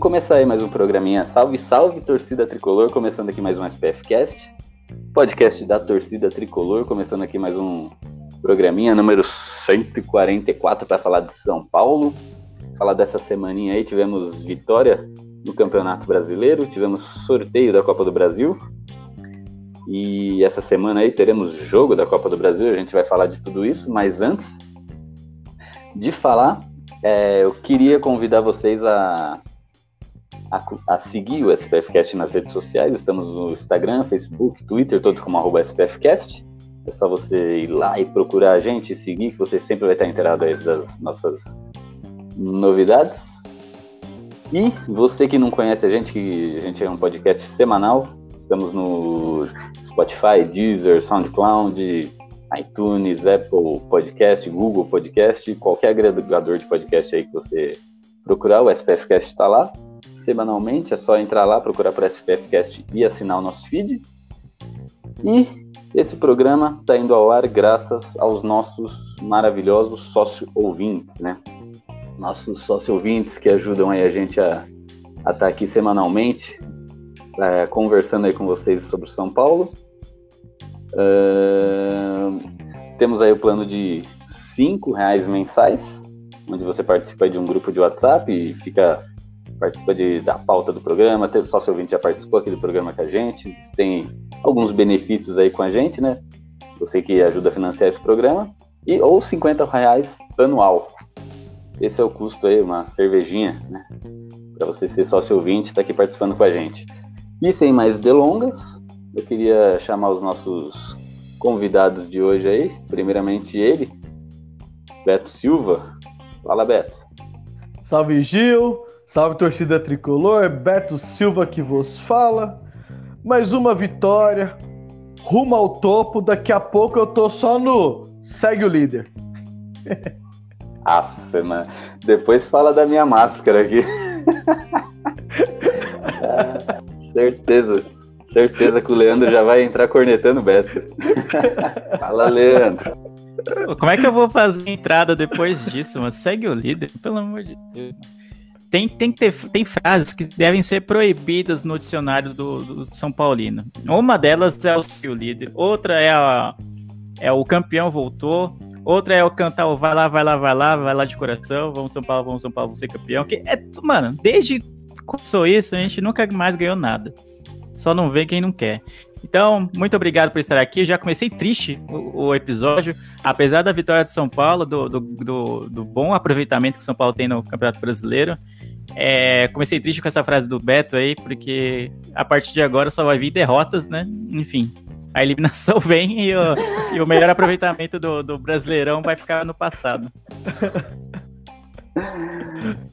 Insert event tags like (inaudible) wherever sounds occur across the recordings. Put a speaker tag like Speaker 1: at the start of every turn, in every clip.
Speaker 1: Vamos começar aí mais um programinha. Salve, salve, torcida tricolor. Começando aqui mais um SPF Cast, podcast da torcida tricolor. Começando aqui mais um programinha número 144 para falar de São Paulo. Falar dessa semaninha aí. Tivemos vitória no Campeonato Brasileiro, tivemos sorteio da Copa do Brasil. E essa semana aí teremos jogo da Copa do Brasil. A gente vai falar de tudo isso, mas antes de falar, é, eu queria convidar vocês a a, a seguir o SPFcast nas redes sociais. Estamos no Instagram, Facebook, Twitter, todos como arroba SPFcast. É só você ir lá e procurar a gente seguir, que você sempre vai estar inteirado das nossas novidades. E você que não conhece a gente, que a gente é um podcast semanal, estamos no Spotify, Deezer, SoundCloud, iTunes, Apple Podcast, Google Podcast, qualquer agregador de podcast aí que você procurar, o SPFcast está lá semanalmente. É só entrar lá, procurar por SPFcast e assinar o nosso feed. E esse programa está indo ao ar graças aos nossos maravilhosos sócio-ouvintes, né? Nossos sócio-ouvintes que ajudam aí a gente a estar tá aqui semanalmente, é, conversando aí com vocês sobre São Paulo. Uh, temos aí o plano de cinco reais mensais, onde você participa de um grupo de WhatsApp e fica participa de, da pauta do programa, teve sócio ouvinte já participou aqui do programa com a gente, tem alguns benefícios aí com a gente, né? Você que ajuda a financiar esse programa, e ou 50 reais anual. Esse é o custo aí, uma cervejinha, né? Para você ser sócio ouvinte, está aqui participando com a gente. E sem mais delongas, eu queria chamar os nossos convidados de hoje aí. Primeiramente ele, Beto Silva. Fala, Beto.
Speaker 2: Salve, Gil. Salve torcida tricolor, Beto Silva que vos fala. Mais uma vitória, rumo ao topo. Daqui a pouco eu tô só no segue o líder. (laughs)
Speaker 1: Aff, mano. Depois fala da minha máscara aqui. (laughs) certeza. Certeza que o Leandro já vai entrar cornetando o Beto. (laughs) fala, Leandro.
Speaker 3: Como é que eu vou fazer entrada depois disso, mano? Segue o líder, pelo amor de Deus tem, tem, ter, tem frases que devem ser proibidas no dicionário do, do São Paulino. Uma delas é o seu líder, outra é, a, é o campeão voltou, outra é o cantar o vai lá, vai lá, vai lá, vai lá de coração, vamos São Paulo, vamos São Paulo, você campeão. Que é, mano, desde que começou isso, a gente nunca mais ganhou nada. Só não vê quem não quer. Então, muito obrigado por estar aqui. Já comecei triste o, o episódio, apesar da vitória de São Paulo, do, do, do, do, bom aproveitamento que São Paulo tem no Campeonato Brasileiro. É, comecei triste com essa frase do Beto aí, porque a partir de agora só vai vir derrotas, né? Enfim, a eliminação (laughs) vem e o, e o melhor aproveitamento do, do Brasileirão vai ficar no passado.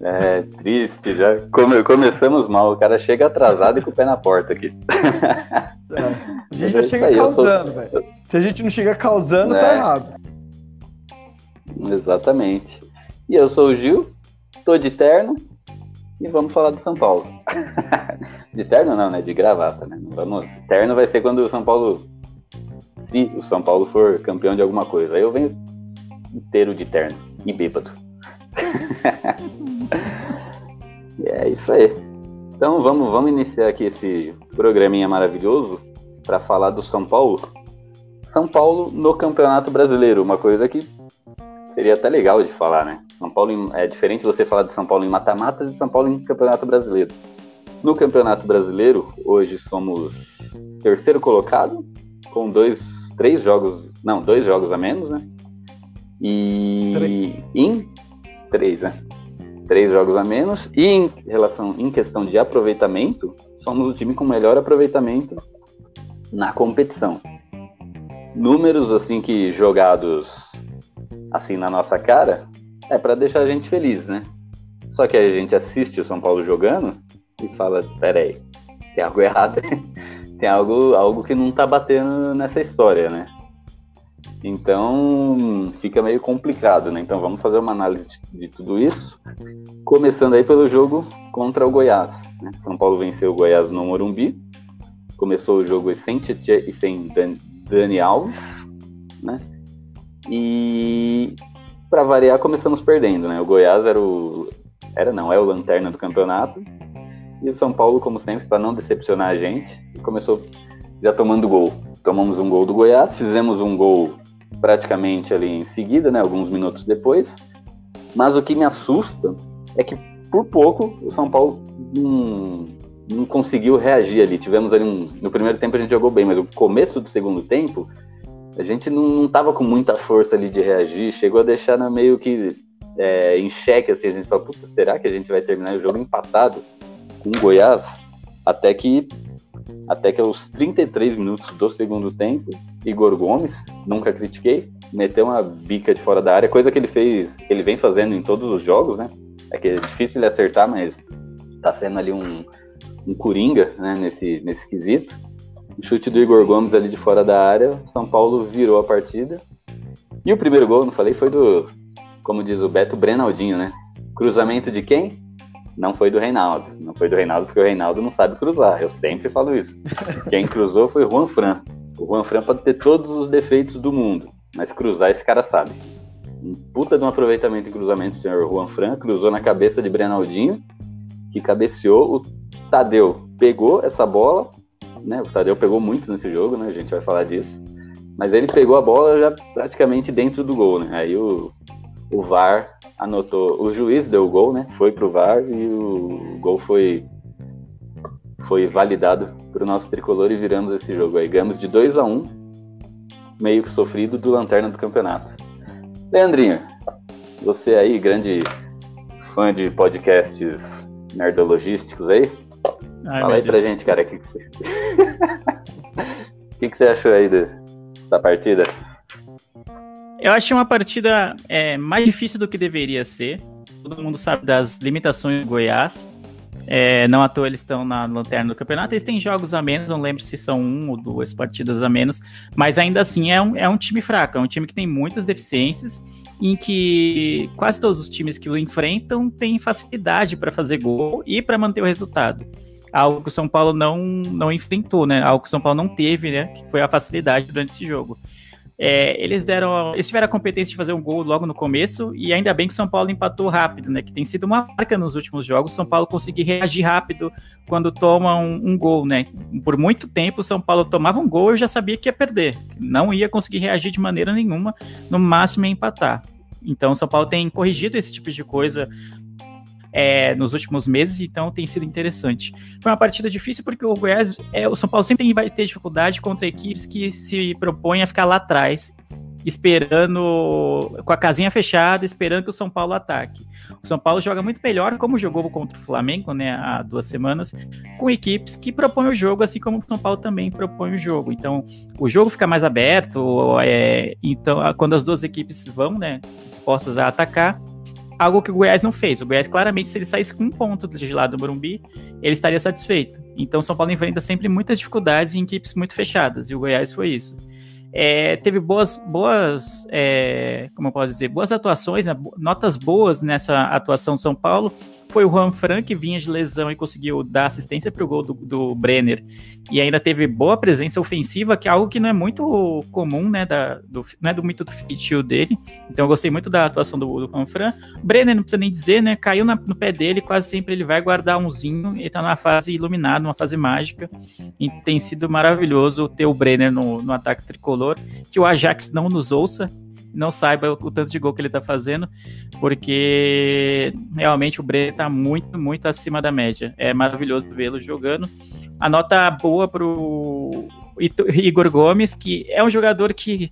Speaker 1: É triste, já come, começamos mal. O cara chega atrasado e com o pé na porta aqui.
Speaker 2: É, a gente já chega aí, causando, sou... velho. Se a gente não chega causando, tá é. tá errado.
Speaker 1: Exatamente. E eu sou o Gil, tô de terno, e vamos falar do São Paulo. (laughs) de terno não, né? De gravata, né? Vamos... Terno vai ser quando o São Paulo. Se o São Paulo for campeão de alguma coisa. Aí eu venho inteiro de terno e bêbado. e (laughs) é isso aí. Então vamos, vamos iniciar aqui esse programinha maravilhoso para falar do São Paulo. São Paulo no Campeonato Brasileiro, uma coisa que seria até legal de falar, né? São Paulo em, é diferente você falar de São Paulo em mata-matas e São Paulo em Campeonato Brasileiro. No Campeonato Brasileiro, hoje somos terceiro colocado, com dois, três jogos, não, dois jogos a menos, né? E três. em três, né? Três jogos a menos. E em relação, em questão de aproveitamento, somos o time com melhor aproveitamento na competição. Números assim que jogados assim na nossa cara, é para deixar a gente feliz, né? Só que aí a gente assiste o São Paulo jogando e fala, peraí, tem algo (laughs) errado, tem algo, algo que não tá batendo nessa história, né? Então fica meio complicado, né? Então vamos fazer uma análise de, de tudo isso, começando aí pelo jogo contra o Goiás. Né? São Paulo venceu o Goiás no Morumbi, começou o jogo sem Tietchan e sem Dani, Dani Alves, né? E para variar começamos perdendo, né? O Goiás era o era não é o lanterna do campeonato e o São Paulo, como sempre, para não decepcionar a gente, começou já tomando gol. Tomamos um gol do Goiás, fizemos um gol praticamente ali em seguida, né, alguns minutos depois. Mas o que me assusta é que por pouco o São Paulo não, não conseguiu reagir ali. Tivemos ali um, no primeiro tempo a gente jogou bem, mas no começo do segundo tempo a gente não, não tava com muita força ali de reagir, chegou a deixar na meio que é, em xeque, assim, a gente falou, puta, será que a gente vai terminar o jogo empatado com o Goiás? Até que até que aos 33 minutos do segundo tempo, Igor Gomes, nunca critiquei, meteu uma bica de fora da área, coisa que ele fez, ele vem fazendo em todos os jogos, né? É que é difícil ele acertar, mas tá sendo ali um, um coringa, né, nesse, nesse quesito. O chute do Igor Gomes ali de fora da área, São Paulo virou a partida. E o primeiro gol, não falei, foi do, como diz o Beto, Brenaldinho, né? Cruzamento de quem? não foi do Reinaldo. Não foi do Reinaldo porque o Reinaldo não sabe cruzar. Eu sempre falo isso. Quem cruzou foi o Juan Fran. O Juan Fran pode ter todos os defeitos do mundo, mas cruzar esse cara sabe. Um puta de um aproveitamento em cruzamento, o senhor Juan Fran cruzou na cabeça de Brenaldinho, que cabeceou. O Tadeu pegou essa bola, né? O Tadeu pegou muito nesse jogo, né? A gente vai falar disso. Mas ele pegou a bola já praticamente dentro do gol, né? Aí o, o VAR anotou, o juiz deu o gol, né? Foi pro VAR e o gol foi foi validado para o nosso tricolor e viramos esse jogo aí. Ganhamos de 2 a 1 um, meio que sofrido do lanterna do campeonato. Leandrinho, você aí, grande fã de podcasts nerdologísticos aí, Ai, fala aí pra Deus. gente, cara, o que, (laughs) que, que você achou aí de, da partida?
Speaker 3: Eu achei uma partida é, mais difícil do que deveria ser. Todo mundo sabe das limitações do Goiás. É, não à toa eles estão na lanterna do campeonato. Eles têm jogos a menos, não lembro se são um ou duas partidas a menos. Mas ainda assim é um, é um time fraco, é um time que tem muitas deficiências. Em que quase todos os times que o enfrentam têm facilidade para fazer gol e para manter o resultado algo que o São Paulo não, não enfrentou, né? Algo que o São Paulo não teve, né? Que foi a facilidade durante esse jogo. É, eles deram. Eles tiveram a competência de fazer um gol logo no começo, e ainda bem que o São Paulo empatou rápido, né? Que tem sido uma marca nos últimos jogos, São Paulo conseguir reagir rápido quando toma um, um gol, né? Por muito tempo o São Paulo tomava um gol e já sabia que ia perder. Não ia conseguir reagir de maneira nenhuma, no máximo ia empatar. Então o São Paulo tem corrigido esse tipo de coisa é, nos últimos meses, então tem sido interessante. Foi uma partida difícil porque o Goiás, é, o São Paulo sempre vai ter dificuldade contra equipes que se propõem a ficar lá atrás, esperando com a casinha fechada, esperando que o São Paulo ataque. O São Paulo joga muito melhor, como jogou contra o Flamengo, né, há duas semanas, com equipes que propõem o jogo, assim como o São Paulo também propõe o jogo. Então, o jogo fica mais aberto, é, então, quando as duas equipes vão, né, dispostas a atacar, algo que o Goiás não fez. O Goiás, claramente, se ele saísse com um ponto de lado do Morumbi, ele estaria satisfeito. Então, São Paulo enfrenta sempre muitas dificuldades em equipes muito fechadas, e o Goiás foi isso. É, teve boas, boas é, como eu posso dizer, boas atuações, né, notas boas nessa atuação do São Paulo, foi o Juan Fran que vinha de lesão e conseguiu dar assistência para o gol do, do, Brenner. E ainda teve boa presença ofensiva, que é algo que não é muito comum, né? Da, do, não é do muito do feitio dele. Então eu gostei muito da atuação do, do Juan Fran. Brenner, não precisa nem dizer, né? Caiu na, no pé dele, quase sempre ele vai guardar umzinho. Ele tá numa fase iluminada, numa fase mágica. E tem sido maravilhoso ter o Brenner no, no ataque tricolor. Que o Ajax não nos ouça, não saiba o tanto de gol que ele tá fazendo, porque realmente o Brenner tá muito, muito acima da média. É maravilhoso vê-lo jogando. A nota boa pro Igor Gomes, que é um jogador que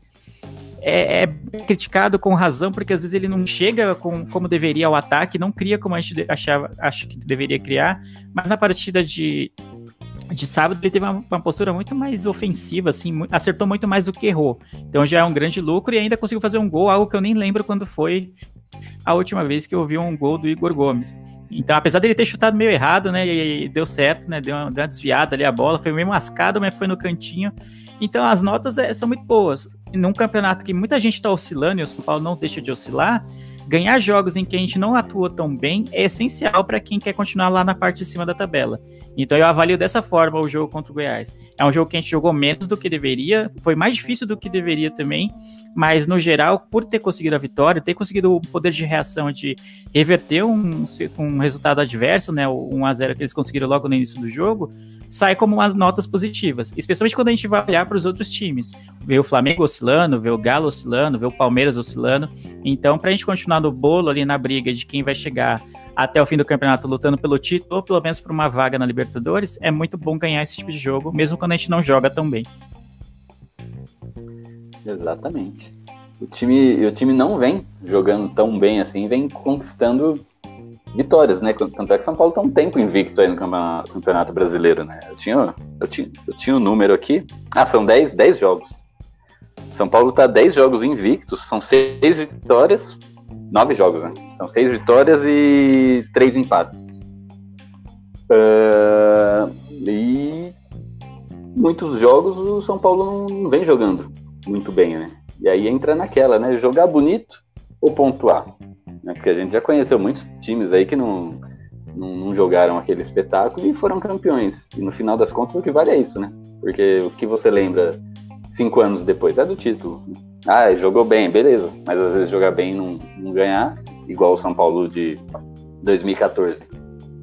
Speaker 3: é, é, criticado com razão, porque às vezes ele não chega com, como deveria ao ataque, não cria como a gente achava, acho que deveria criar, mas na partida de, de sábado ele teve uma, uma, postura muito mais ofensiva, assim, acertou muito mais do que errou. Então já é um grande lucro e ainda conseguiu fazer um gol, algo que eu nem lembro quando foi a última vez que eu vi um gol do Igor Gomes. Então, apesar dele ter chutado meio errado, né? E, deu certo, né? Deu uma, deu uma, desviada ali a bola, foi meio mascado, mas foi no cantinho. Então, as notas é, são muito boas. Num campeonato que muita gente está oscilando e o São Paulo não deixa de oscilar, ganhar jogos em que a gente não atua tão bem é essencial para quem quer continuar lá na parte de cima da tabela. Então eu avalio dessa forma o jogo contra o Goiás. É um jogo que a gente jogou menos do que deveria, foi mais difícil do que deveria também, mas no geral, por ter conseguido a vitória, ter conseguido o poder de reação de reverter um, um resultado adverso, né, o 1x0 que eles conseguiram logo no início do jogo, sai como umas notas positivas, especialmente quando a gente vai olhar para os outros times, ver o Flamengo oscilando, ver o Galo oscilando, ver o Palmeiras oscilando. Então, para a gente continuar no bolo ali na briga de quem vai chegar até o fim do campeonato lutando pelo título ou pelo menos por uma vaga na Libertadores, é muito bom ganhar esse tipo de jogo, mesmo quando a gente não joga tão bem.
Speaker 1: Exatamente. O time, o time não vem jogando tão bem assim, vem conquistando vitórias, né? Tanto é que São Paulo tá um tempo invicto aí no Campeonato Brasileiro, né? Eu tinha, eu tinha, eu tinha o um número aqui. Ah, são 10, 10 jogos. São Paulo tá 10 jogos invictos, são 6 vitórias, 9 jogos, né? São 6 vitórias e 3 empates. Uh, e muitos jogos o São Paulo não vem jogando muito bem, né? E aí entra naquela, né? Jogar bonito ou pontuar. Né? Porque a gente já conheceu muitos times aí que não, não, não, jogaram aquele espetáculo e foram campeões. E no final das contas, o que vale é isso, né? Porque o que você lembra cinco anos depois é do título. Ah, jogou bem, beleza. Mas às vezes jogar bem e não, não ganhar, igual o São Paulo de 2014.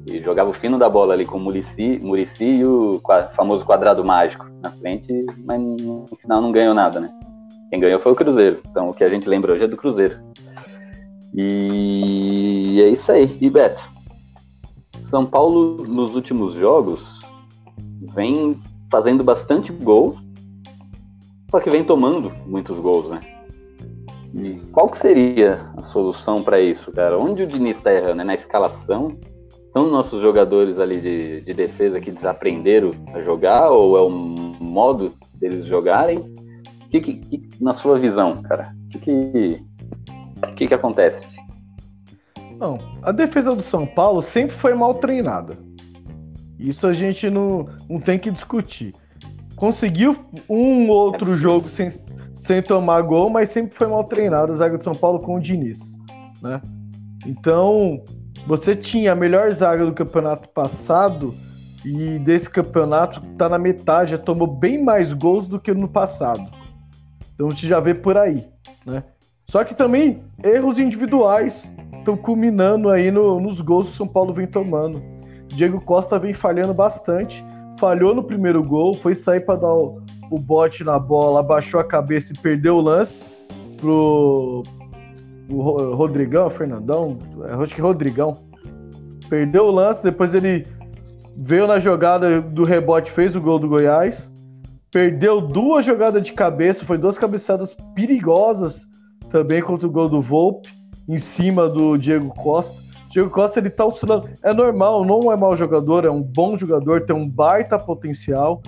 Speaker 1: E jogava o fino da bola ali com o Murici, Murici e o famoso quadrado mágico na frente, mas no final não ganhou nada, né? Quem ganhou foi o Cruzeiro. Então o que a gente lembra hoje é do Cruzeiro. E é isso aí. E Beto, São Paulo nos últimos jogos vem fazendo bastante gol, só que vem tomando muitos gols, né? E qual que seria a solução para isso, cara? Onde o Diniz está errando? É na escalação? São nossos jogadores ali de, de defesa que desaprenderam a jogar ou é o modo deles jogarem? O que, que, que na sua visão, cara? O que, que o que, que acontece?
Speaker 2: Não, a defesa do São Paulo sempre foi mal treinada. Isso a gente não, não tem que discutir. Conseguiu um outro jogo sem, sem tomar gol, mas sempre foi mal treinada a zaga do São Paulo com o Diniz. Né? Então, você tinha a melhor zaga do campeonato passado e desse campeonato tá na metade, já tomou bem mais gols do que no passado. Então a gente já vê por aí, né? Só que também erros individuais estão culminando aí no, nos gols que o São Paulo vem tomando. Diego Costa vem falhando bastante. Falhou no primeiro gol, foi sair para dar o, o bote na bola, abaixou a cabeça e perdeu o lance pro o Rodrigão, Fernandão, acho que Rodrigão. Perdeu o lance, depois ele veio na jogada do rebote, fez o gol do Goiás. Perdeu duas jogadas de cabeça, foi duas cabeçadas perigosas também contra o gol do Volpe, em cima do Diego Costa. Diego Costa ele tá oscilando. É normal, não é mau jogador, é um bom jogador, tem um baita potencial.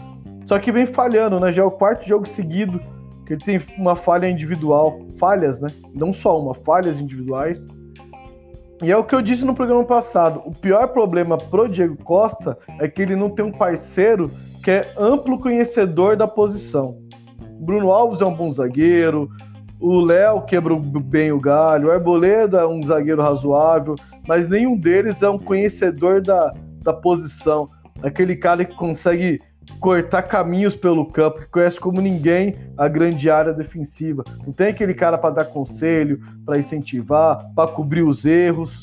Speaker 2: Só que vem falhando, né? Já é o quarto jogo seguido que ele tem uma falha individual. Falhas, né? Não só uma, falhas individuais. E é o que eu disse no programa passado. O pior problema pro Diego Costa é que ele não tem um parceiro que é amplo conhecedor da posição. Bruno Alves é um bom zagueiro, o Léo quebrou bem o galho, o Arboleda um zagueiro razoável, mas nenhum deles é um conhecedor da, da posição. Aquele cara que consegue cortar caminhos pelo campo, que conhece como ninguém a grande área defensiva. Não tem aquele cara para dar conselho, para incentivar, para cobrir os erros.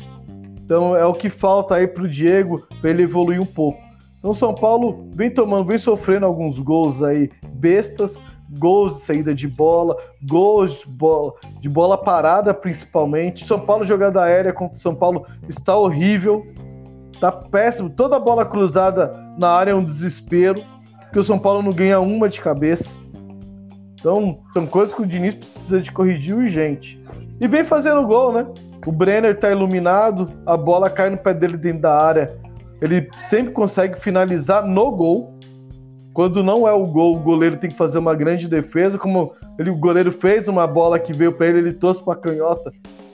Speaker 2: Então é o que falta aí para o Diego para ele evoluir um pouco. Então São Paulo vem tomando, vem sofrendo alguns gols aí bestas, gols de saída de bola, gols de bola, de bola parada principalmente. São Paulo jogada aérea contra São Paulo está horrível, tá péssimo. Toda bola cruzada na área é um desespero, porque o São Paulo não ganha uma de cabeça. Então, são coisas que o Diniz precisa de corrigir urgente. E vem fazendo gol, né? O Brenner tá iluminado, a bola cai no pé dele dentro da área. Ele sempre consegue finalizar no gol. Quando não é o gol, o goleiro tem que fazer uma grande defesa. Como ele, o goleiro fez uma bola que veio para ele, ele trouxe para canhota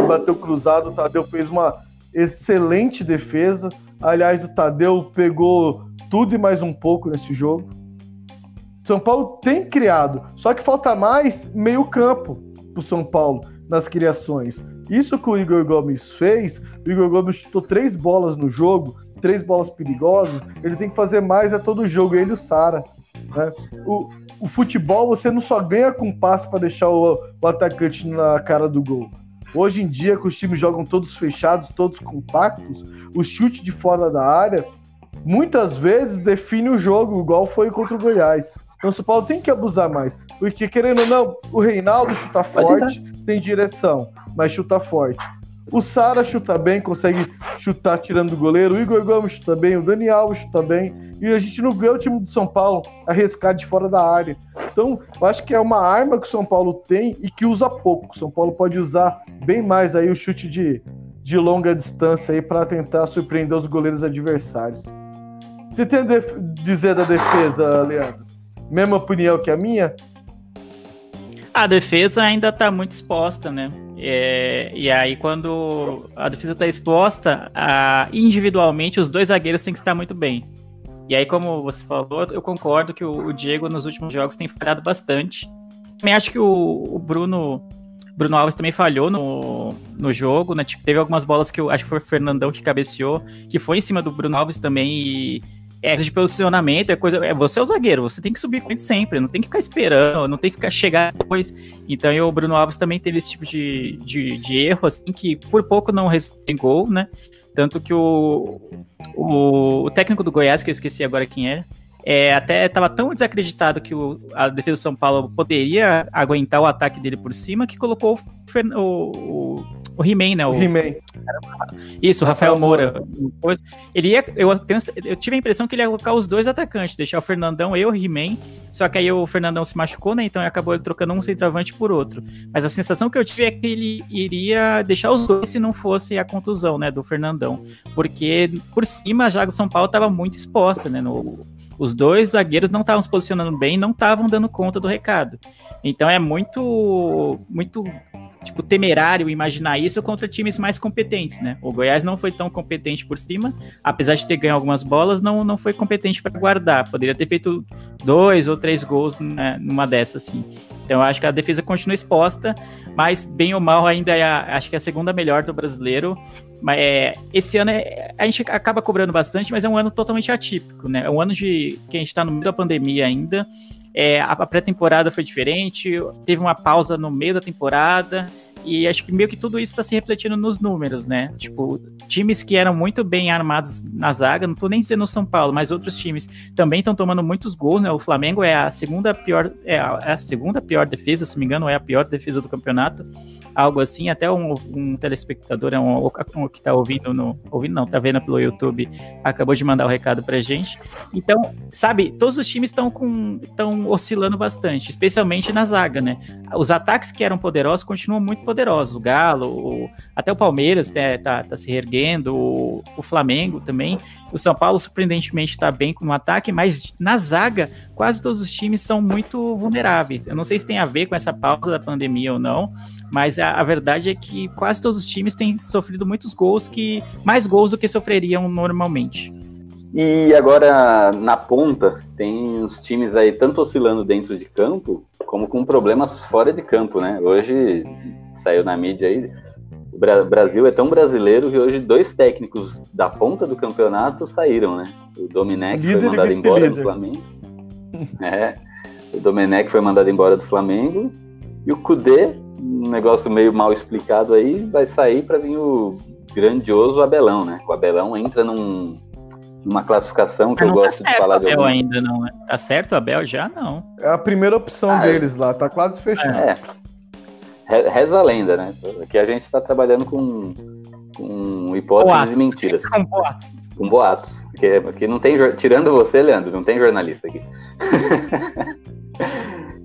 Speaker 2: bateu cruzado, o Tadeu fez uma excelente defesa. Aliás, o Tadeu pegou tudo e mais um pouco nesse jogo. São Paulo tem criado, só que falta mais meio campo pro São Paulo nas criações. Isso que o Igor Gomes fez, o Igor Gomes chutou três bolas no jogo, três bolas perigosas, ele tem que fazer mais a todo jogo, ele e o Sara. Né? O, o futebol você não só ganha com passe para deixar o, o atacante na cara do gol. Hoje em dia, que os times jogam todos fechados, todos compactos, o chute de fora da área muitas vezes define o jogo, igual foi contra o Goiás. Então o São Paulo tem que abusar mais. Porque, querendo ou não, o Reinaldo chuta forte, tem direção, mas chuta forte. O Sara chuta bem, consegue chutar tirando do goleiro. O Igor Gomes chuta bem, o Dani Alves chuta bem. E a gente não vê o time do São Paulo arriscar de fora da área. Então, eu acho que é uma arma que o São Paulo tem e que usa pouco. O São Paulo pode usar bem mais aí o chute de, de longa distância aí para tentar surpreender os goleiros adversários. Você tem a dizer da defesa, Leandro? Mesma opinião que a minha?
Speaker 3: A defesa ainda está muito exposta, né? É, e aí, quando a defesa está exposta, a, individualmente os dois zagueiros têm que estar muito bem. E aí, como você falou, eu concordo que o, o Diego nos últimos jogos tem falhado bastante. Também acho que o, o Bruno Bruno Alves também falhou no, no jogo, né? Tipo, teve algumas bolas que eu acho que foi o Fernandão que cabeceou, que foi em cima do Bruno Alves também e é de posicionamento, é coisa. É, você é o zagueiro, você tem que subir com ele sempre, não tem que ficar esperando, não tem que ficar chegar depois. Então o Bruno Alves também teve esse tipo de, de, de erro, assim, que por pouco não resultou em gol, né? Tanto que o, o, o, técnico do Goiás, que eu esqueci agora quem é, é até estava tão desacreditado que o, a defesa do São Paulo poderia aguentar o ataque dele por cima que colocou o, o, o He-Man, né? O,
Speaker 2: He-Man.
Speaker 3: Isso, o Rafael, Moura. Ele ia, eu, eu tive a impressão que ele ia colocar os dois atacantes, deixar o Fernandão e o He-Man, só que aí o Fernandão se machucou, né? Então acabou ele trocando um centroavante por outro. Mas a sensação que eu tive é que ele iria deixar os dois se não fosse a contusão, né? Do Fernandão. Porque por cima já o São Paulo estava muito exposta, né? No, os dois zagueiros não estavam se posicionando bem, não estavam dando conta do recado. Então é muito, muito tipo, temerário imaginar isso contra times mais competentes, né? O Goiás não foi tão competente por cima, apesar de ter ganho algumas bolas, não, não foi competente para guardar. Poderia ter feito dois ou três gols né, numa dessas, assim. Então acho que a defesa continua exposta, mas bem ou mal ainda é a, acho que é a segunda melhor do brasileiro. Mas é, esse ano é, a gente acaba cobrando bastante, mas é um ano totalmente atípico, né? É um ano de que a gente está no meio da pandemia ainda. É, a pré-temporada foi diferente, teve uma pausa no meio da temporada, e acho que meio que tudo isso está se refletindo nos números, né? Tipo, times que eram muito bem armados na zaga, não tô nem dizendo o São Paulo, mas outros times também estão tomando muitos gols, né? O Flamengo é a segunda pior, é a, é a segunda pior defesa, se me engano, é a pior defesa do campeonato algo assim. Até um, um telespectador, é um, um, que tá ouvindo no. Ouvindo não, tá vendo pelo YouTube, acabou de mandar o um recado pra gente. Então, sabe, todos os times estão com. estão oscilando bastante, especialmente na zaga, né? Os ataques que eram poderosos continuam muito poderosos. O Galo, o, até o Palmeiras tá, tá, tá se reerguendo, o, o Flamengo também. O São Paulo, surpreendentemente, está bem com o ataque, mas na zaga, quase todos os times são muito vulneráveis. Eu não sei se tem a ver com essa pausa da pandemia ou não, mas a, a, verdade é que quase todos os times têm sofrido muitos gols, que mais gols do que sofreriam normalmente.
Speaker 1: E agora, na ponta, tem os times aí tanto oscilando dentro de campo, como com problemas fora de campo, né? Hoje, saiu na mídia aí, o Brasil é tão brasileiro que hoje dois técnicos da ponta do campeonato saíram, né? O Domenech foi mandado embora líder. do Flamengo. É, o Domenech foi mandado embora do Flamengo e o Cudê um negócio meio mal explicado aí, vai sair para vir o grandioso Abelão, né? O Abelão entra num, numa classificação que eu tá gosto tá de falar de
Speaker 3: Abel algum... ainda não, né? Tá certo o Abel já não.
Speaker 2: É a primeira opção ah, deles lá, tá quase fechando. É.
Speaker 1: Reza a lenda, né? Aqui a gente está trabalhando com, com hipóteses boatos. e mentiras. Com boatos. Com boatos. Porque, porque não tem. Tirando você, Leandro, não tem jornalista aqui. (laughs)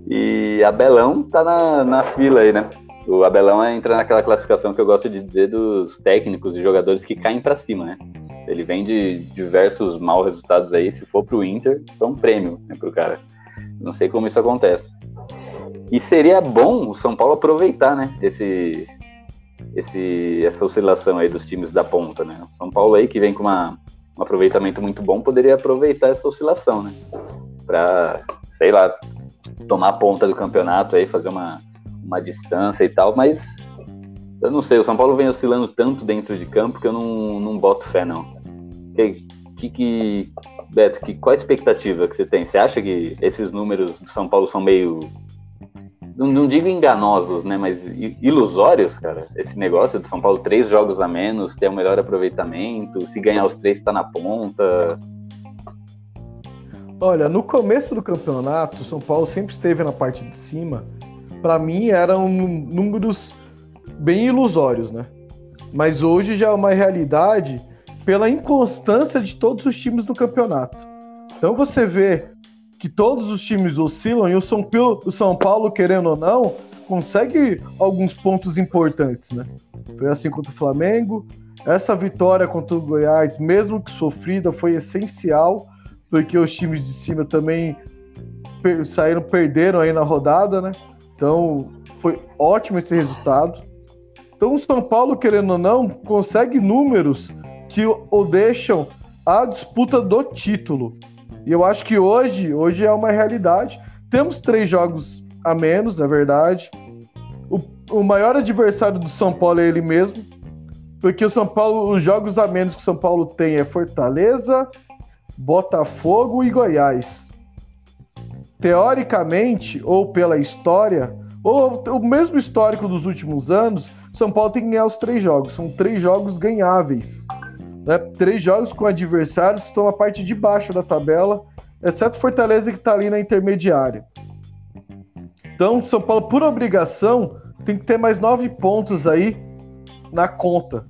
Speaker 1: E Abelão tá na, na fila aí, né? O Abelão entra naquela classificação que eu gosto de dizer dos técnicos e jogadores que caem para cima, né? Ele vem de diversos maus resultados aí. Se for pro Inter, é um prêmio né, pro cara. Não sei como isso acontece. E seria bom o São Paulo aproveitar, né? Esse, esse, essa oscilação aí dos times da ponta, né? O São Paulo aí que vem com uma, um aproveitamento muito bom poderia aproveitar essa oscilação, né? Para, sei lá, tomar a ponta do campeonato aí, fazer uma, uma distância e tal, mas eu não sei, o São Paulo vem oscilando tanto dentro de campo que eu não, não boto fé, não. Que, que, que Beto, que, qual a expectativa que você tem? Você acha que esses números do São Paulo são meio não, não, digo enganosos, né, mas ilusórios, cara. Esse negócio do São Paulo, três jogos a menos, ter um melhor aproveitamento, se ganhar os três, tá na ponta.
Speaker 2: Olha, no começo do campeonato, o São Paulo sempre esteve na parte de cima. Para mim, eram números bem ilusórios, né? Mas hoje já é uma realidade pela inconstância de todos os times do campeonato. Então você vê que todos os times oscilam e o São, Paulo, o São Paulo, querendo ou não, consegue alguns pontos importantes, né? Foi assim contra o Flamengo. Essa vitória contra o Goiás, mesmo que sofrida, foi essencial, porque os times de cima também saíram, perderam aí na rodada, né? Então foi ótimo esse resultado. Então o São Paulo, querendo ou não, consegue números que o deixam a disputa do título. E eu acho que hoje, hoje é uma realidade. Temos três jogos a menos, é verdade. O, o maior adversário do São Paulo é ele mesmo. Porque o São Paulo, os jogos a menos que o São Paulo tem é Fortaleza, Botafogo e Goiás. Teoricamente, ou pela história, ou o mesmo histórico dos últimos anos, São Paulo tem que ganhar os três jogos. São três jogos ganháveis. Né? Três jogos com adversários que estão na parte de baixo da tabela, exceto Fortaleza que está ali na intermediária. Então, São Paulo, por obrigação, tem que ter mais nove pontos aí na conta.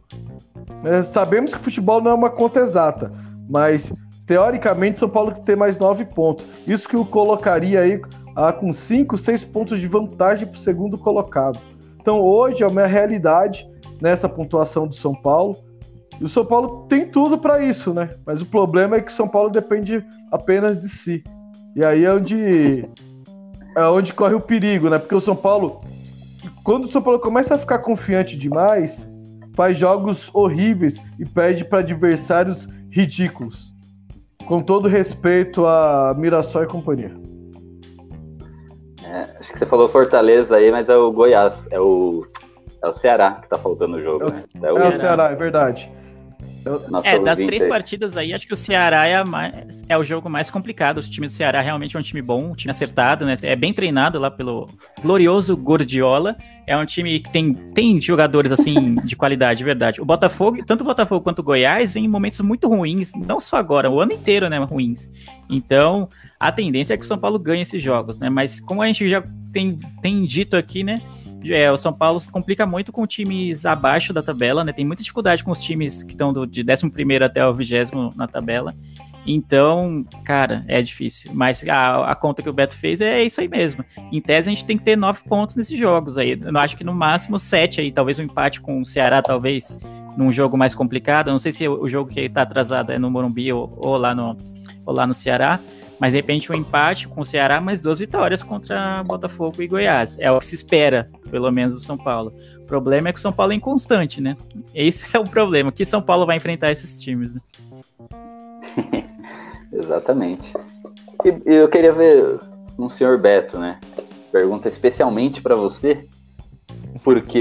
Speaker 2: É, sabemos que futebol não é uma conta exata, mas teoricamente São Paulo tem que ter mais nove pontos. Isso que o colocaria aí ah, com cinco, seis pontos de vantagem para o segundo colocado. Então hoje é uma realidade nessa pontuação do São Paulo. E o São Paulo tem tudo para isso, né? Mas o problema é que o São Paulo depende apenas de si. E aí é onde é onde corre o perigo, né? Porque o São Paulo, quando o São Paulo começa a ficar confiante demais, faz jogos horríveis e perde para adversários ridículos. Com todo respeito a Mirassol e companhia.
Speaker 1: É, acho que você falou Fortaleza aí, mas é o Goiás, é o, é o Ceará que tá faltando o jogo,
Speaker 2: é o,
Speaker 1: né?
Speaker 2: É o, é o Ceará, é verdade.
Speaker 3: É, das três aí. partidas aí, acho que o Ceará é, mais, é, o jogo mais complicado. O time do Ceará realmente é um time bom, um time acertado, né? É bem treinado lá pelo glorioso Gordiola. É um time que tem, tem jogadores, assim, (laughs) de qualidade, de verdade. O Botafogo, tanto o Botafogo quanto o Goiás, vem em momentos muito ruins, não só agora, o ano inteiro, né? Ruins. Então, a tendência é que o São Paulo ganhe esses jogos, né? Mas como a gente já tem, tem dito aqui, né? É, o São Paulo se complica muito com times abaixo da tabela, né? Tem muita dificuldade com os times que estão de 11 até o 20 na tabela. Então, cara, é difícil. Mas a, a, conta que o Beto fez é isso aí mesmo. Em tese, a gente tem que ter nove pontos nesses jogos aí. Eu acho que no máximo sete aí, talvez um empate com o Ceará, talvez, num jogo mais complicado. Eu não sei se o jogo que está atrasado é no Morumbi ou, ou, lá no, ou lá no Ceará. Mas de repente um empate com o Ceará, mais duas vitórias contra Botafogo e Goiás. É o que se espera, pelo menos, do São Paulo. O problema é que o São Paulo é inconstante, né? Esse (laughs) é o problema. Que São Paulo vai enfrentar esses times, né? (laughs)
Speaker 1: Exatamente. E eu queria ver um senhor Beto, né? Pergunta especialmente para você, porque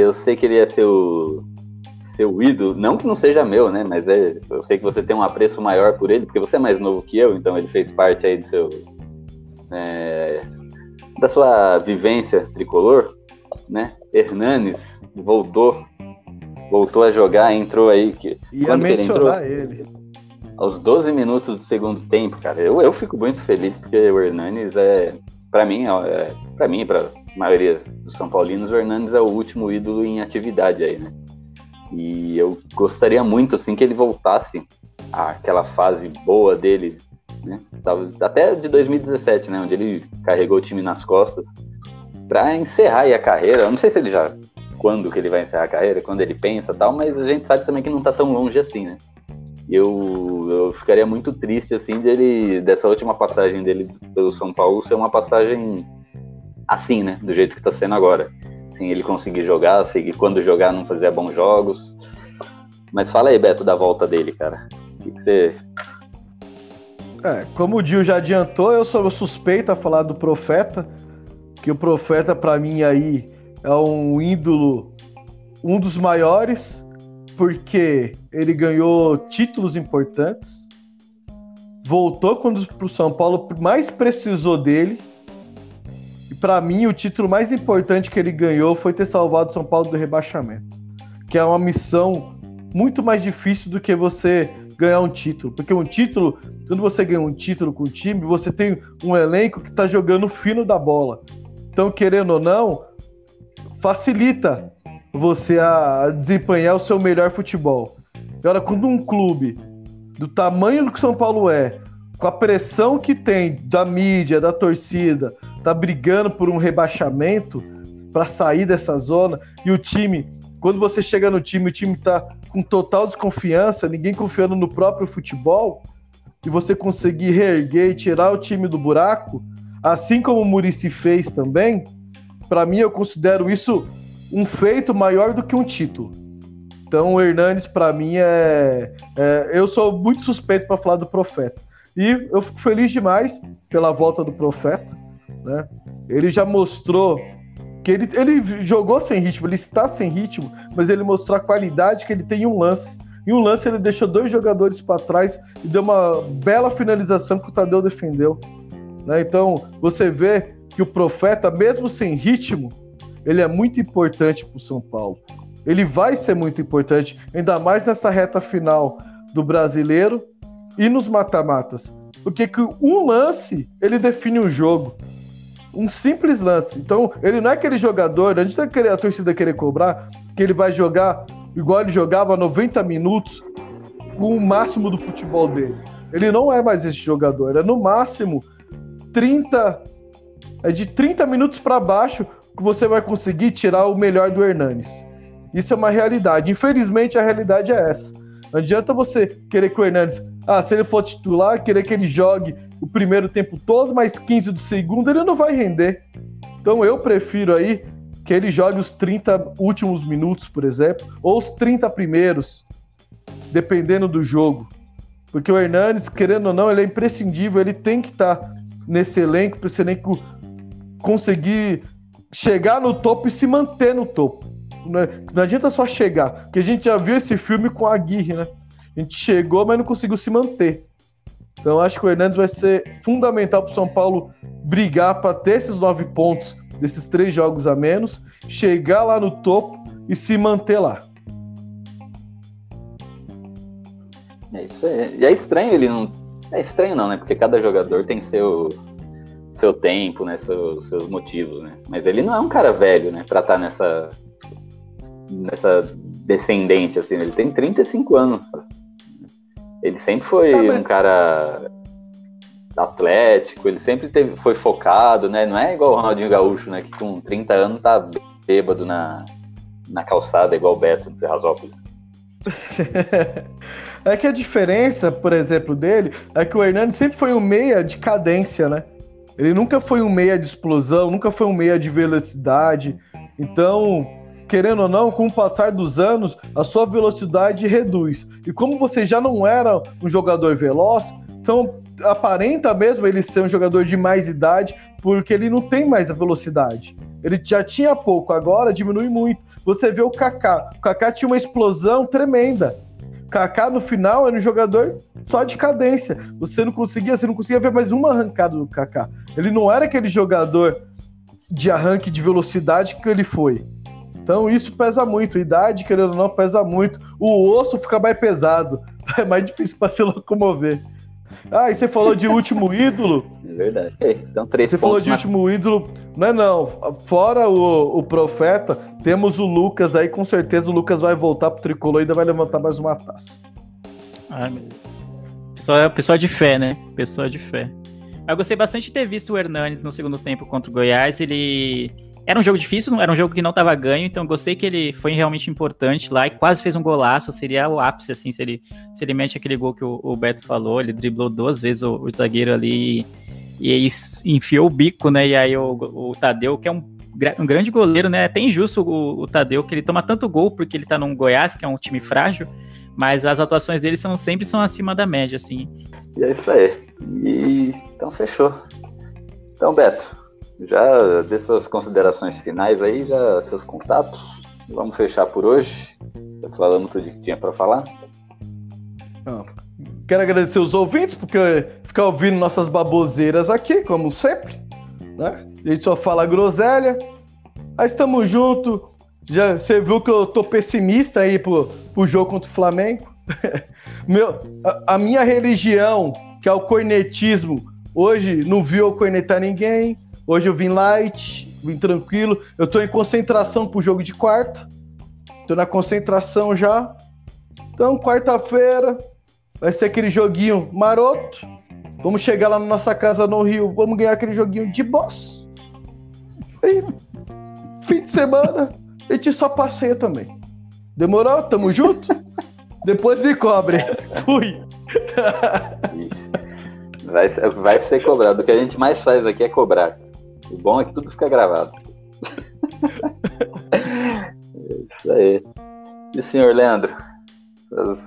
Speaker 1: eu sei que ele é seu seu ídolo, não que não seja meu, né? Mas é, eu sei que você tem um apreço maior por ele, porque você é mais novo que eu, então ele fez parte aí do seu. É, da sua vivência tricolor, né? Hernanes voltou, voltou a jogar, entrou aí. Que,
Speaker 2: Ia mencionar ele, entrou, ele.
Speaker 1: Aos 12 minutos do segundo tempo, cara, eu, eu fico muito feliz porque o Hernanes é, para mim, é, para mim, para maioria dos São Paulinos, o Hernanes é o último ídolo em atividade aí, né? E eu gostaria muito assim que ele voltasse àquela fase boa dele, né? Até de 2017, né, onde ele carregou o time nas costas para encerrar a carreira. Eu não sei se ele já quando que ele vai encerrar a carreira, quando ele pensa, tal, mas a gente sabe também que não tá tão longe assim, né? Eu, eu ficaria muito triste assim dele dessa última passagem dele pelo São Paulo ser uma passagem assim, né, do jeito que tá sendo agora assim, ele conseguir jogar, seguir quando jogar não fazer bons jogos. Mas fala aí, Beto, da volta dele, cara. O que, que você.
Speaker 2: É, como o Dio já adiantou, eu sou suspeito a falar do Profeta, que o Profeta, para mim, aí é um ídolo, um dos maiores, porque ele ganhou títulos importantes, voltou quando o São Paulo mais precisou dele, para mim o título mais importante que ele ganhou foi ter salvado São Paulo do rebaixamento, que é uma missão muito mais difícil do que você ganhar um título. Porque um título, quando você ganha um título com o time, você tem um elenco que está jogando fino da bola. Então, querendo ou não, facilita você a desempenhar o seu melhor futebol. Agora, quando um clube do tamanho do que São Paulo é, com a pressão que tem da mídia, da torcida, tá brigando por um rebaixamento para sair dessa zona e o time, quando você chega no time, o time tá com total desconfiança, ninguém confiando no próprio futebol, e você conseguir reerguer e tirar o time do buraco, assim como o Murici fez também, para mim eu considero isso um feito maior do que um título. Então o Hernanes para mim é, é, eu sou muito suspeito para falar do Profeta. E eu fico feliz demais pela volta do Profeta, né? Ele já mostrou que ele, ele jogou sem ritmo, ele está sem ritmo, mas ele mostrou a qualidade que ele tem em um lance. Em um lance ele deixou dois jogadores para trás e deu uma bela finalização que o Tadeu defendeu. Né? Então você vê que o Profeta, mesmo sem ritmo, ele é muito importante para o São Paulo. Ele vai ser muito importante, ainda mais nessa reta final do brasileiro e nos mata-matas. Porque um lance ele define um jogo um simples lance. Então, ele não é aquele jogador, a gente tá querendo a torcida querer cobrar, que ele vai jogar igual ele jogava 90 minutos com o máximo do futebol dele. Ele não é mais esse jogador, é no máximo 30 é de 30 minutos para baixo que você vai conseguir tirar o melhor do Hernanes. Isso é uma realidade. Infelizmente a realidade é essa. Não adianta você querer que o Hernandes, ah, se ele for titular, querer que ele jogue o primeiro tempo todo, mais 15 do segundo, ele não vai render. Então eu prefiro aí que ele jogue os 30 últimos minutos, por exemplo, ou os 30 primeiros, dependendo do jogo. Porque o Hernanes, querendo ou não, ele é imprescindível, ele tem que estar tá nesse elenco para esse elenco conseguir chegar no topo e se manter no topo. É, não adianta só chegar, porque a gente já viu esse filme com a Aguirre, né? A gente chegou, mas não conseguiu se manter. Então acho que o Hernandes vai ser fundamental para o São Paulo brigar para ter esses nove pontos desses três jogos a menos, chegar lá no topo e se manter lá.
Speaker 1: É isso aí. E é estranho ele não. É estranho não, né? Porque cada jogador tem seu seu tempo, né? Seu, seus motivos, né? Mas ele não é um cara velho, né? Pra estar tá nessa nessa descendente assim. Ele tem 35 anos. Ele sempre foi tá, um cara atlético, ele sempre teve, foi focado, né? Não é igual o Ronaldinho Gaúcho, né? Que com 30 anos tá bêbado na, na calçada, igual o Beto de Ferrazópolis. (laughs)
Speaker 2: é que a diferença, por exemplo, dele é que o Hernani sempre foi um meia de cadência, né? Ele nunca foi um meia de explosão, nunca foi um meia de velocidade. Então, querendo ou não, com o passar dos anos, a sua velocidade reduz. E como você já não era um jogador veloz, então aparenta mesmo ele ser um jogador de mais idade, porque ele não tem mais a velocidade. Ele já tinha pouco, agora diminui muito. Você vê o Kaká. O Kaká tinha uma explosão tremenda. Kaká no final era um jogador só de cadência. Você não conseguia, você não conseguia ver mais uma arrancada do Kaká. Ele não era aquele jogador de arranque de velocidade que ele foi. Então isso pesa muito. Idade, querendo ou não, pesa muito. O osso fica mais pesado. (laughs) É mais difícil para se locomover. Ah, e você falou de último (laughs) ídolo.
Speaker 1: É verdade. (laughs) Então, três
Speaker 2: você falou de na... último ídolo. Não é não. Fora o, o profeta, temos o Lucas aí. Com certeza o Lucas vai voltar pro tricolor e ainda vai levantar mais uma taça.
Speaker 3: Ai, meu Deus. Pessoal, pessoal de fé, né? Pessoa de fé. Eu gostei bastante de ter visto o Hernanes no segundo tempo contra o Goiás. Ele era um jogo difícil, era um jogo que não estava ganho, então gostei que ele foi realmente importante lá e quase fez um golaço. Seria o ápice, assim, se ele, se ele mete aquele gol que o, o Beto falou. Ele driblou duas vezes o, o zagueiro ali e, e enfiou o bico, né? E aí o, o Tadeu, que é um um grande goleiro, né? É até injusto o, o Tadeu, que ele toma tanto gol porque ele tá num Goiás, que é um time frágil, mas as atuações dele são, sempre são acima da média, assim.
Speaker 1: E é isso aí. E então fechou. Então, Beto, já dê suas considerações finais aí, já seus contatos. Vamos fechar por hoje. Falamos tudo que tinha para falar.
Speaker 2: Quero agradecer os ouvintes, porque ficar ouvindo nossas baboseiras aqui, como sempre. Né? A gente só fala groselha. Mas estamos junto. Já, você viu que eu tô pessimista aí pro, pro jogo contra o Flamengo? (laughs) Meu, a, a, minha religião, que é o cornetismo, hoje não viu eu cornetar ninguém. Hoje eu vim light, vim tranquilo. Eu tô em concentração pro jogo de quarta. Tô na concentração já. Então, quarta-feira, vai ser aquele joguinho maroto. Vamos chegar lá na nossa casa no Rio, vamos ganhar aquele joguinho de boss. E fim de semana, a gente só passeia também. Demorou? Tamo junto? Depois me cobre. Fui.
Speaker 1: Vai, vai ser cobrado. O que a gente mais faz aqui é cobrar. O bom é que tudo fica gravado. é (laughs) isso aí. E o senhor Leandro? Suas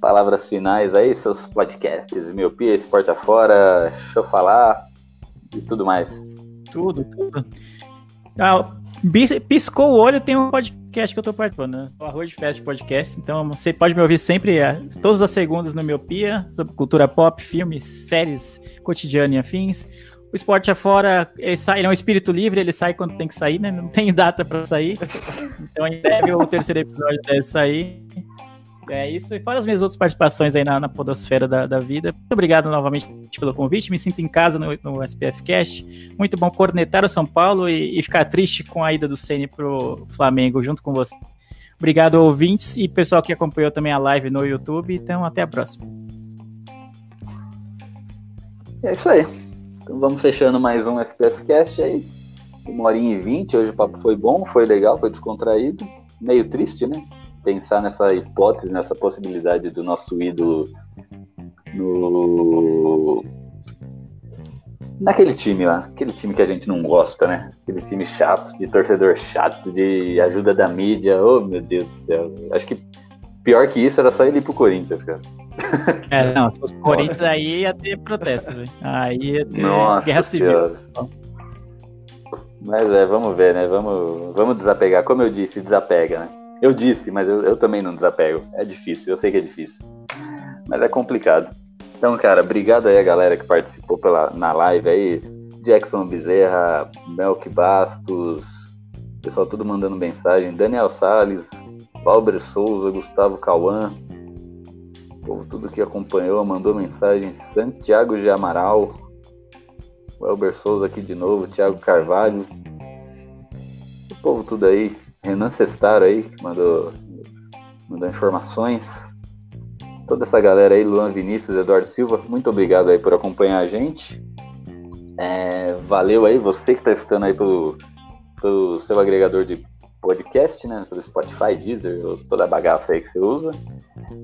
Speaker 1: palavras finais aí, seus podcasts, miopia, esporte afora, deixa eu falar e tudo mais.
Speaker 3: Tudo, tudo. Ah, piscou o olho, tem um podcast que eu tô participando, né? O Arroz de Fest Podcast. Então você pode me ouvir sempre, é, todas as segundas no Miopia, sobre cultura pop, filmes, séries, cotidiano e afins. Esporte afora, ele, sai, ele é um espírito livre, ele sai quando tem que sair, né? Não tem data para sair. Então em breve o terceiro episódio deve sair. É isso, e fora as minhas outras participações aí na, na podosfera da, da, vida. Muito obrigado novamente pelo convite, me sinto em casa no, no SPF Cast. Muito bom cornetar o São Paulo e, e ficar triste com a ida do Ceni pro Flamengo junto com você. Obrigado, ouvintes e pessoal que acompanhou também a live no YouTube. Então, até a próxima.
Speaker 1: É isso aí. Então, vamos fechando mais um SPF Cast aí. Uma horinha e vinte. Hoje o papo foi bom, foi legal, foi descontraído. Meio triste, né? pensar nessa hipótese, nessa possibilidade do nosso ídolo no naquele time lá, aquele time que a gente não gosta, né? Aquele time chato, de torcedor chato, de ajuda da mídia. Oh, meu Deus do céu. Acho que pior que isso era só ele ir pro Corinthians, cara.
Speaker 3: É, não, (laughs) os Corinthians aí ia ter protesto, velho. Aí ia ter
Speaker 1: Nossa guerra civil. Senhora. Mas é, vamos ver, né? Vamos, vamos desapegar. Como eu disse, desapega, né? Eu disse, mas eu, eu também não desapego. É difícil, eu sei que é difícil. Mas é complicado. Então, cara, obrigado aí a galera que participou pela, na live aí. Jackson Bezerra, Melk Bastos, pessoal tudo mandando mensagem. Daniel Salles, Valber Souza, Gustavo Cauã. Povo tudo que acompanhou mandou mensagem. Santiago de Amaral. Welber Souza aqui de novo, Thiago Carvalho. O povo tudo aí Renan Cestaro aí, mandou, mandou informações. Toda essa galera aí, Luan Vinícius, Eduardo Silva, muito obrigado aí por acompanhar a gente. É, valeu aí, você que está escutando aí pelo, pelo seu agregador de podcast, né? Pelo Spotify, Deezer, toda a bagaça aí que você usa.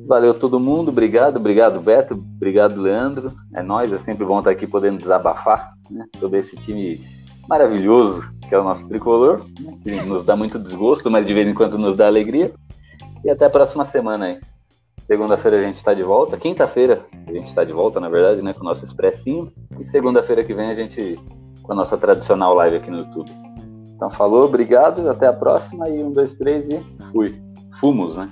Speaker 1: Valeu todo mundo, obrigado, obrigado Beto, obrigado Leandro. É nós, é sempre bom estar aqui podendo desabafar né, sobre esse time maravilhoso que é o nosso tricolor, né, que nos dá muito desgosto, mas de vez em quando nos dá alegria. E até a próxima semana aí. Segunda-feira a gente está de volta. Quinta-feira a gente está de volta, na verdade, né? Com o nosso expressinho. E segunda-feira que vem a gente com a nossa tradicional live aqui no YouTube. Então falou, obrigado, até a próxima. E um, dois, três e fui. Fumos, né?